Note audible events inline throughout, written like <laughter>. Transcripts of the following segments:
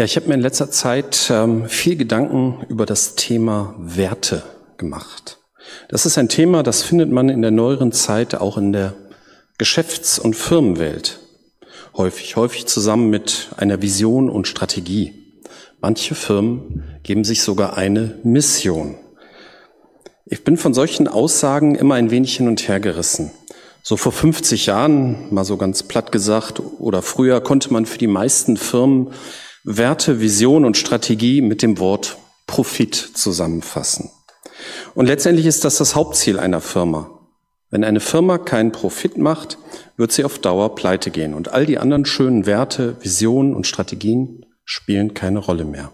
Ja, ich habe mir in letzter Zeit ähm, viel Gedanken über das Thema Werte gemacht. Das ist ein Thema, das findet man in der neueren Zeit auch in der Geschäfts- und Firmenwelt. Häufig, häufig zusammen mit einer Vision und Strategie. Manche Firmen geben sich sogar eine Mission. Ich bin von solchen Aussagen immer ein wenig hin und her gerissen. So vor 50 Jahren, mal so ganz platt gesagt, oder früher konnte man für die meisten Firmen Werte, Vision und Strategie mit dem Wort Profit zusammenfassen. Und letztendlich ist das das Hauptziel einer Firma. Wenn eine Firma keinen Profit macht, wird sie auf Dauer pleite gehen und all die anderen schönen Werte, Visionen und Strategien spielen keine Rolle mehr.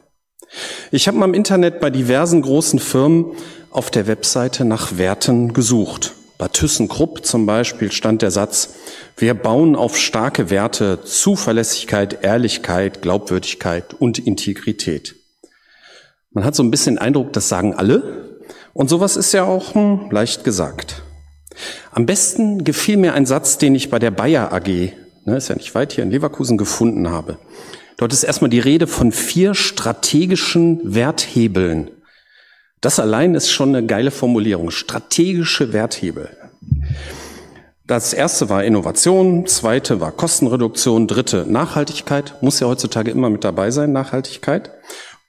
Ich habe mal im Internet bei diversen großen Firmen auf der Webseite nach Werten gesucht. Bei ThyssenKrupp zum Beispiel stand der Satz, wir bauen auf starke Werte Zuverlässigkeit, Ehrlichkeit, Glaubwürdigkeit und Integrität. Man hat so ein bisschen den Eindruck, das sagen alle. Und sowas ist ja auch hm, leicht gesagt. Am besten gefiel mir ein Satz, den ich bei der Bayer AG, ne, ist ja nicht weit hier in Leverkusen, gefunden habe. Dort ist erstmal die Rede von vier strategischen Werthebeln. Das allein ist schon eine geile Formulierung. Strategische Werthebel. Das erste war Innovation, zweite war Kostenreduktion, dritte Nachhaltigkeit, muss ja heutzutage immer mit dabei sein, Nachhaltigkeit.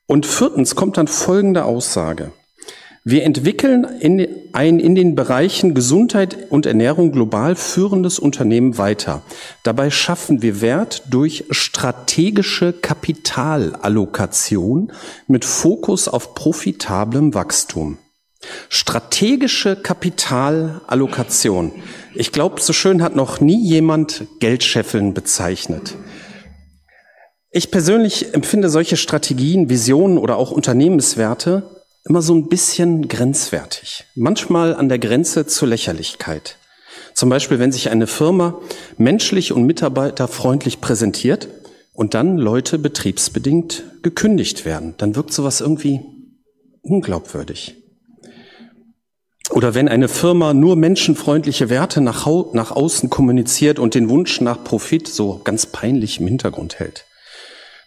Und viertens kommt dann folgende Aussage. Wir entwickeln in, ein in den Bereichen Gesundheit und Ernährung global führendes Unternehmen weiter. Dabei schaffen wir Wert durch strategische Kapitalallokation mit Fokus auf profitablem Wachstum. Strategische Kapitalallokation. Ich glaube, so schön hat noch nie jemand Geldscheffeln bezeichnet. Ich persönlich empfinde solche Strategien, Visionen oder auch Unternehmenswerte immer so ein bisschen grenzwertig, manchmal an der Grenze zur Lächerlichkeit. Zum Beispiel, wenn sich eine Firma menschlich und mitarbeiterfreundlich präsentiert und dann Leute betriebsbedingt gekündigt werden, dann wirkt sowas irgendwie unglaubwürdig. Oder wenn eine Firma nur menschenfreundliche Werte nach, nach außen kommuniziert und den Wunsch nach Profit so ganz peinlich im Hintergrund hält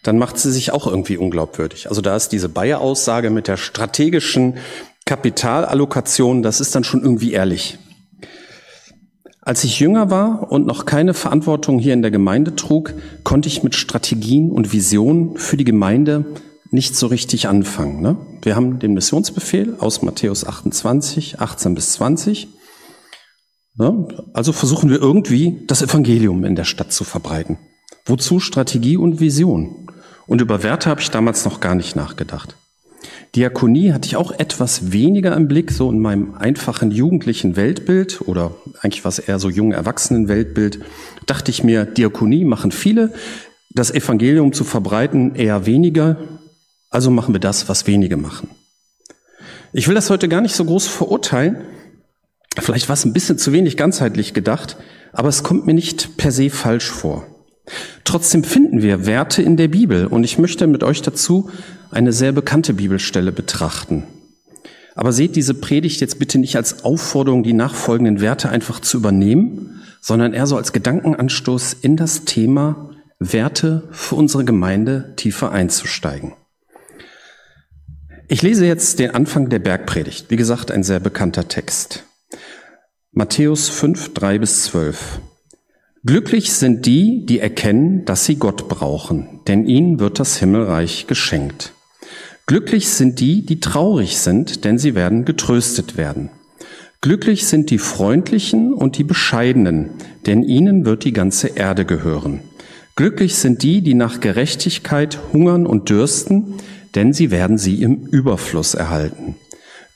dann macht sie sich auch irgendwie unglaubwürdig. Also da ist diese Bayer-Aussage mit der strategischen Kapitalallokation, das ist dann schon irgendwie ehrlich. Als ich jünger war und noch keine Verantwortung hier in der Gemeinde trug, konnte ich mit Strategien und Visionen für die Gemeinde nicht so richtig anfangen. Ne? Wir haben den Missionsbefehl aus Matthäus 28, 18 bis 20. Ne? Also versuchen wir irgendwie das Evangelium in der Stadt zu verbreiten. Wozu Strategie und Vision? Und über Werte habe ich damals noch gar nicht nachgedacht. Diakonie hatte ich auch etwas weniger im Blick, so in meinem einfachen jugendlichen Weltbild oder eigentlich was eher so jungen Erwachsenen Weltbild, dachte ich mir, Diakonie machen viele, das Evangelium zu verbreiten eher weniger, also machen wir das, was wenige machen. Ich will das heute gar nicht so groß verurteilen, vielleicht war es ein bisschen zu wenig ganzheitlich gedacht, aber es kommt mir nicht per se falsch vor. Trotzdem finden wir Werte in der Bibel und ich möchte mit euch dazu eine sehr bekannte Bibelstelle betrachten. Aber seht diese Predigt jetzt bitte nicht als Aufforderung, die nachfolgenden Werte einfach zu übernehmen, sondern eher so als Gedankenanstoß in das Thema Werte für unsere Gemeinde tiefer einzusteigen. Ich lese jetzt den Anfang der Bergpredigt. Wie gesagt, ein sehr bekannter Text. Matthäus 5, 3 bis 12. Glücklich sind die, die erkennen, dass sie Gott brauchen, denn ihnen wird das Himmelreich geschenkt. Glücklich sind die, die traurig sind, denn sie werden getröstet werden. Glücklich sind die Freundlichen und die Bescheidenen, denn ihnen wird die ganze Erde gehören. Glücklich sind die, die nach Gerechtigkeit hungern und dürsten, denn sie werden sie im Überfluss erhalten.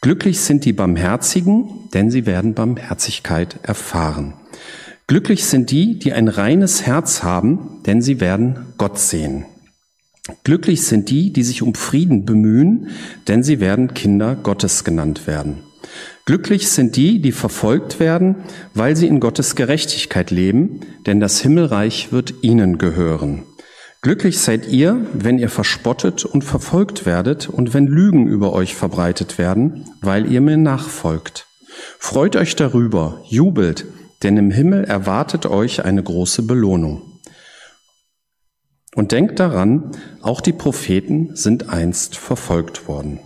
Glücklich sind die Barmherzigen, denn sie werden Barmherzigkeit erfahren. Glücklich sind die, die ein reines Herz haben, denn sie werden Gott sehen. Glücklich sind die, die sich um Frieden bemühen, denn sie werden Kinder Gottes genannt werden. Glücklich sind die, die verfolgt werden, weil sie in Gottes Gerechtigkeit leben, denn das Himmelreich wird ihnen gehören. Glücklich seid ihr, wenn ihr verspottet und verfolgt werdet und wenn Lügen über euch verbreitet werden, weil ihr mir nachfolgt. Freut euch darüber, jubelt, denn im Himmel erwartet euch eine große Belohnung. Und denkt daran, auch die Propheten sind einst verfolgt worden.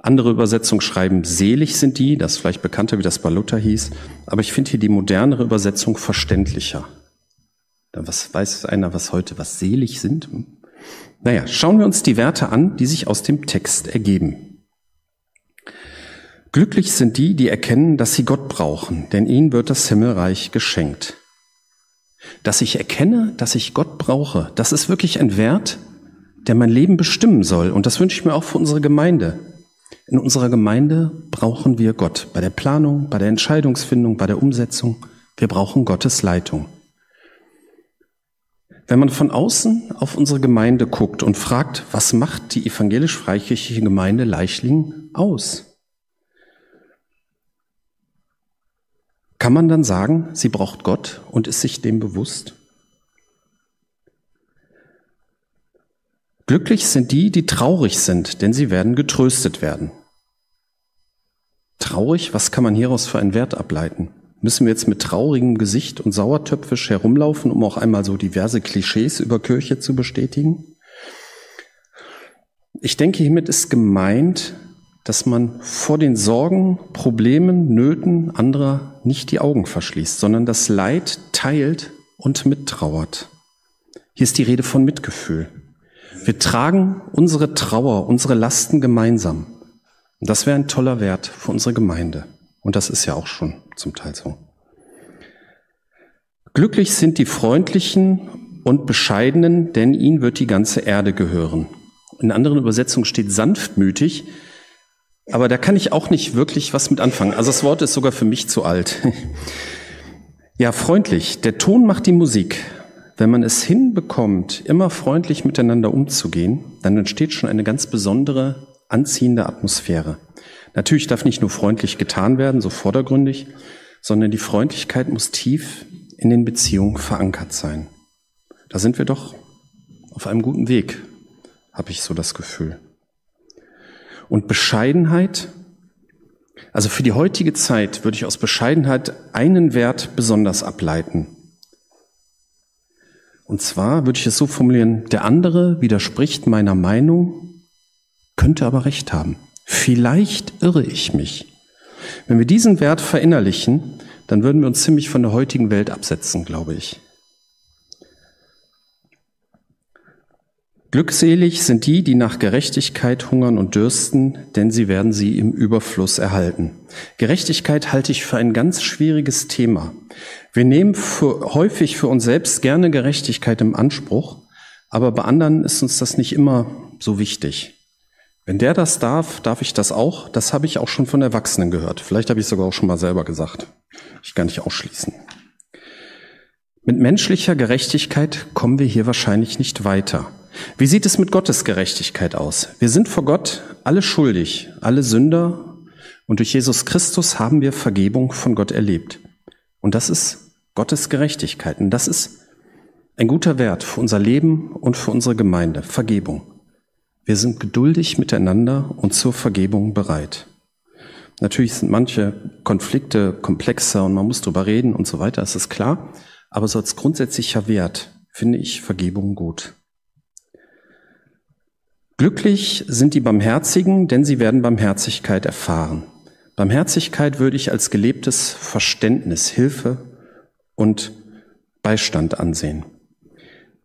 Andere Übersetzungen schreiben, selig sind die, das ist vielleicht bekannter, wie das bei Luther hieß, aber ich finde hier die modernere Übersetzung verständlicher. Was weiß einer, was heute was selig sind? Naja, schauen wir uns die Werte an, die sich aus dem Text ergeben. Glücklich sind die, die erkennen, dass sie Gott brauchen, denn ihnen wird das Himmelreich geschenkt. Dass ich erkenne, dass ich Gott brauche, das ist wirklich ein Wert, der mein Leben bestimmen soll. Und das wünsche ich mir auch für unsere Gemeinde. In unserer Gemeinde brauchen wir Gott bei der Planung, bei der Entscheidungsfindung, bei der Umsetzung. Wir brauchen Gottes Leitung. Wenn man von außen auf unsere Gemeinde guckt und fragt, was macht die evangelisch-freikirchliche Gemeinde Leichlingen aus? Kann man dann sagen, sie braucht Gott und ist sich dem bewusst? Glücklich sind die, die traurig sind, denn sie werden getröstet werden. Traurig, was kann man hieraus für einen Wert ableiten? Müssen wir jetzt mit traurigem Gesicht und sauertöpfisch herumlaufen, um auch einmal so diverse Klischees über Kirche zu bestätigen? Ich denke, hiermit ist gemeint, dass man vor den Sorgen, Problemen, Nöten anderer nicht die Augen verschließt, sondern das Leid teilt und mittrauert. Hier ist die Rede von Mitgefühl. Wir tragen unsere Trauer, unsere Lasten gemeinsam. Und das wäre ein toller Wert für unsere Gemeinde. Und das ist ja auch schon zum Teil so. Glücklich sind die Freundlichen und Bescheidenen, denn ihnen wird die ganze Erde gehören. In anderen Übersetzungen steht sanftmütig, aber da kann ich auch nicht wirklich was mit anfangen. Also das Wort ist sogar für mich zu alt. <laughs> Ja, freundlich. Der Ton macht die Musik. Wenn man es hinbekommt, immer freundlich miteinander umzugehen, dann entsteht schon eine ganz besondere, anziehende Atmosphäre. Natürlich darf nicht nur freundlich getan werden, so vordergründig, sondern die Freundlichkeit muss tief in den Beziehungen verankert sein. Da sind wir doch auf einem guten Weg, habe ich so das Gefühl. Und Bescheidenheit, also für die heutige Zeit würde ich aus Bescheidenheit einen Wert besonders ableiten. Und zwar würde ich es so formulieren, der andere widerspricht meiner Meinung, könnte aber recht haben. Vielleicht irre ich mich. Wenn wir diesen Wert verinnerlichen, dann würden wir uns ziemlich von der heutigen Welt absetzen, glaube ich. Glückselig sind die, die nach Gerechtigkeit hungern und dürsten, denn sie werden sie im Überfluss erhalten. Gerechtigkeit halte ich für ein ganz schwieriges Thema. Wir nehmen für, häufig für uns selbst gerne Gerechtigkeit im Anspruch, aber bei anderen ist uns das nicht immer so wichtig. Wenn der das darf, darf ich das auch. Das habe ich auch schon von Erwachsenen gehört. Vielleicht habe ich sogar auch schon mal selber gesagt. Ich kann nicht ausschließen. Mit menschlicher Gerechtigkeit kommen wir hier wahrscheinlich nicht weiter. Wie sieht es mit Gottes Gerechtigkeit aus? Wir sind vor Gott alle schuldig, alle Sünder, und durch Jesus Christus haben wir Vergebung von Gott erlebt. Und das ist Gottes Gerechtigkeit. Und das ist ein guter Wert für unser Leben und für unsere Gemeinde. Vergebung. Wir sind geduldig miteinander und zur Vergebung bereit. Natürlich sind manche Konflikte komplexer und man muss drüber reden und so weiter, das ist klar. Aber so als grundsätzlicher Wert finde ich Vergebung gut. Glücklich sind die Barmherzigen, denn sie werden Barmherzigkeit erfahren. Barmherzigkeit würde ich als gelebtes Verständnis, Hilfe und Beistand ansehen.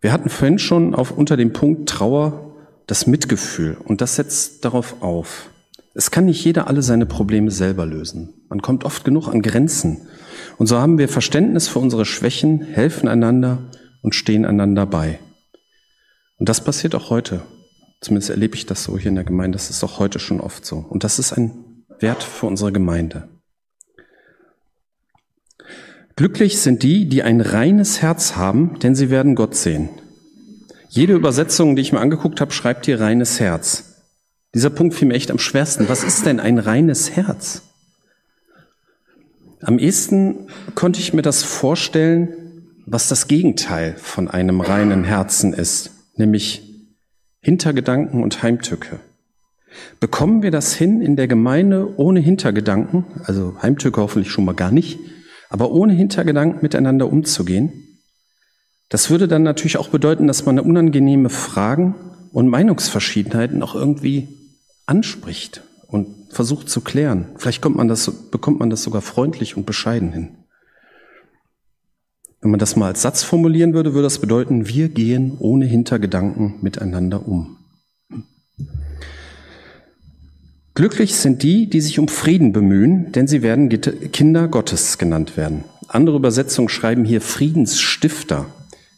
Wir hatten vorhin schon auf, unter dem Punkt Trauer das Mitgefühl. Und das setzt darauf auf. Es kann nicht jeder alle seine Probleme selber lösen. Man kommt oft genug an Grenzen. Und so haben wir Verständnis für unsere Schwächen, helfen einander und stehen einander bei. Und das passiert auch heute. Zumindest erlebe ich das so hier in der Gemeinde. Das ist auch heute schon oft so. Und das ist ein Wert für unsere Gemeinde. Glücklich sind die, die ein reines Herz haben, denn sie werden Gott sehen. Jede Übersetzung, die ich mir angeguckt habe, schreibt hier reines Herz. Dieser Punkt fiel mir echt am schwersten. Was ist denn ein reines Herz? Am ehesten konnte ich mir das vorstellen, was das Gegenteil von einem reinen Herzen ist, nämlich Hintergedanken und Heimtücke. Bekommen wir das hin in der Gemeinde ohne Hintergedanken, also Heimtücke hoffentlich schon mal gar nicht, aber ohne Hintergedanken miteinander umzugehen? Das würde dann natürlich auch bedeuten, dass man unangenehme Fragen und Meinungsverschiedenheiten auch irgendwie anspricht und versucht zu klären. Vielleicht kommt man das, bekommt man das sogar freundlich und bescheiden hin. Wenn man das mal als Satz formulieren würde, würde das bedeuten, wir gehen ohne Hintergedanken miteinander um. Glücklich sind die, die sich um Frieden bemühen, denn sie werden Kinder Gottes genannt werden. Andere Übersetzungen schreiben hier Friedensstifter.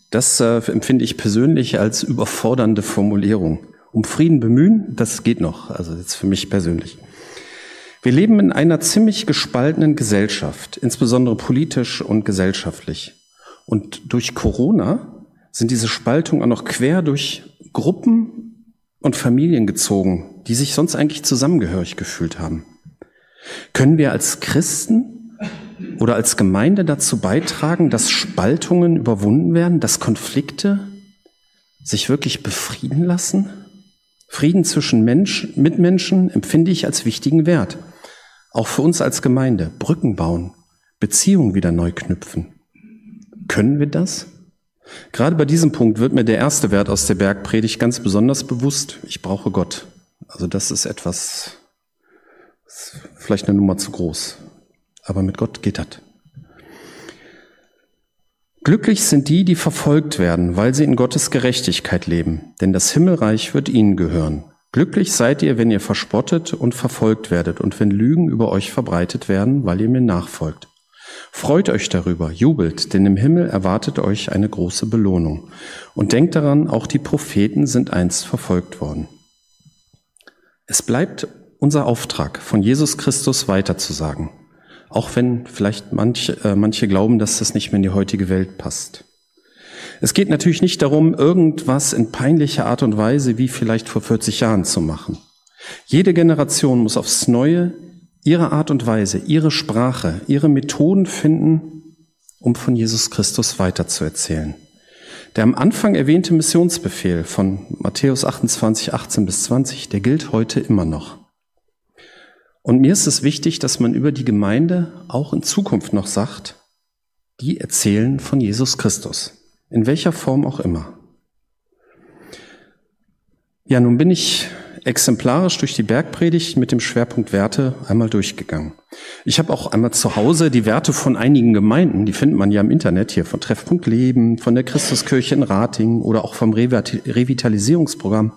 Das äh, empfinde ich persönlich als überfordernde Formulierung. Um Frieden bemühen, das geht noch, also jetzt für mich persönlich. Wir leben in einer ziemlich gespaltenen Gesellschaft, insbesondere politisch und gesellschaftlich. Und durch Corona sind diese Spaltungen auch noch quer durch Gruppen und Familien gezogen, die sich sonst eigentlich zusammengehörig gefühlt haben. Können wir als Christen oder als Gemeinde dazu beitragen, dass Spaltungen überwunden werden, dass Konflikte sich wirklich befrieden lassen? Frieden zwischen Mensch, Mitmenschen empfinde ich als wichtigen Wert. Auch für uns als Gemeinde. Brücken bauen, Beziehungen wieder neu knüpfen. Können wir das? Gerade bei diesem Punkt wird mir der erste Wert aus der Bergpredigt ganz besonders bewusst. Ich brauche Gott. Also das ist etwas, ist vielleicht eine Nummer zu groß. Aber mit Gott geht das. Glücklich sind die, die verfolgt werden, weil sie in Gottes Gerechtigkeit leben, denn das Himmelreich wird ihnen gehören. Glücklich seid ihr, wenn ihr verspottet und verfolgt werdet und wenn Lügen über euch verbreitet werden, weil ihr mir nachfolgt. Freut euch darüber, jubelt, denn im Himmel erwartet euch eine große Belohnung. Und denkt daran, auch die Propheten sind einst verfolgt worden. Es bleibt unser Auftrag, von Jesus Christus weiterzusagen, auch wenn vielleicht manche, äh, manche glauben, dass das nicht mehr in die heutige Welt passt. Es geht natürlich nicht darum, irgendwas in peinlicher Art und Weise wie vielleicht vor 40 Jahren zu machen. Jede Generation muss aufs Neue ihre Art und Weise, ihre Sprache, ihre Methoden finden, um von Jesus Christus weiterzuerzählen. Der am Anfang erwähnte Missionsbefehl von Matthäus 28, 18 bis 20, der gilt heute immer noch. Und mir ist es wichtig, dass man über die Gemeinde auch in Zukunft noch sagt, die erzählen von Jesus Christus. In welcher Form auch immer. Ja, nun bin ich exemplarisch durch die Bergpredigt mit dem Schwerpunkt Werte einmal durchgegangen. Ich habe auch einmal zu Hause die Werte von einigen Gemeinden, die findet man ja im Internet hier, von Treffpunkt Leben, von der Christuskirche in Rating oder auch vom Revitalisierungsprogramm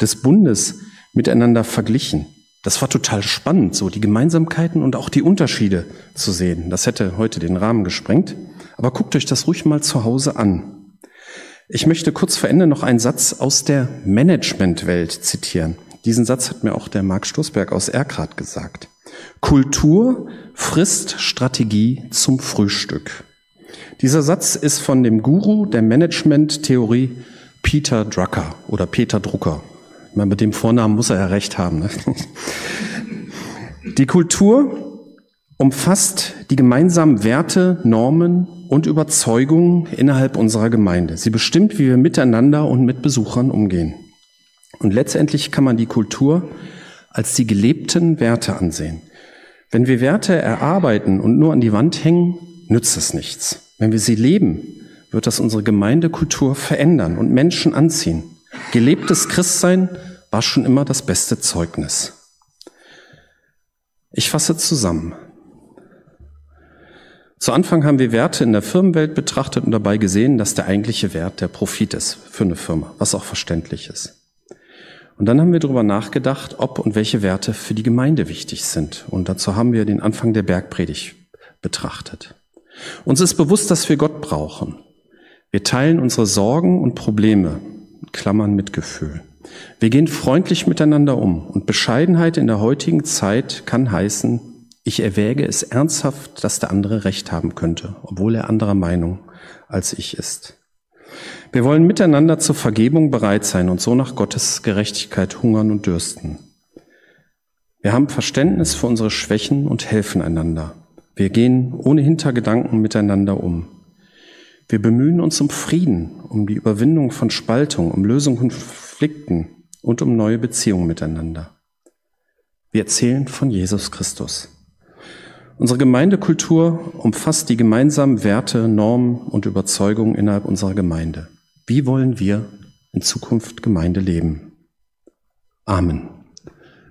des Bundes miteinander verglichen. Das war total spannend, so die Gemeinsamkeiten und auch die Unterschiede zu sehen. Das hätte heute den Rahmen gesprengt. Aber guckt euch das ruhig mal zu Hause an. Ich möchte kurz vor Ende noch einen Satz aus der Managementwelt zitieren. Diesen Satz hat mir auch der Marc Stoßberg aus Erkrath gesagt. Kultur frisst Strategie zum Frühstück. Dieser Satz ist von dem Guru der Management-Theorie Peter Drucker oder Peter Drucker. Meine, mit dem Vornamen muss er ja recht haben. Ne? <laughs> Die Kultur umfasst die gemeinsamen Werte, Normen und Überzeugungen innerhalb unserer Gemeinde. Sie bestimmt, wie wir miteinander und mit Besuchern umgehen. Und letztendlich kann man die Kultur als die gelebten Werte ansehen. Wenn wir Werte erarbeiten und nur an die Wand hängen, nützt es nichts. Wenn wir sie leben, wird das unsere Gemeindekultur verändern und Menschen anziehen. Gelebtes Christsein war schon immer das beste Zeugnis. Ich fasse zusammen. Zu Anfang haben wir Werte in der Firmenwelt betrachtet und dabei gesehen, dass der eigentliche Wert der Profit ist für eine Firma, was auch verständlich ist. Und dann haben wir darüber nachgedacht, ob und welche Werte für die Gemeinde wichtig sind. Und dazu haben wir den Anfang der Bergpredigt betrachtet. Uns ist bewusst, dass wir Gott brauchen. Wir teilen unsere Sorgen und Probleme, Klammern Mitgefühl. Wir gehen freundlich miteinander um und Bescheidenheit in der heutigen Zeit kann heißen, ich erwäge es ernsthaft, dass der andere Recht haben könnte, obwohl er anderer Meinung als ich ist. Wir wollen miteinander zur Vergebung bereit sein und so nach Gottes Gerechtigkeit hungern und dürsten. Wir haben Verständnis für unsere Schwächen und helfen einander. Wir gehen ohne Hintergedanken miteinander um. Wir bemühen uns um Frieden, um die Überwindung von Spaltung, um Lösung von Konflikten und um neue Beziehungen miteinander. Wir erzählen von Jesus Christus. Unsere Gemeindekultur umfasst die gemeinsamen Werte, Normen und Überzeugungen innerhalb unserer Gemeinde. Wie wollen wir in Zukunft Gemeinde leben? Amen.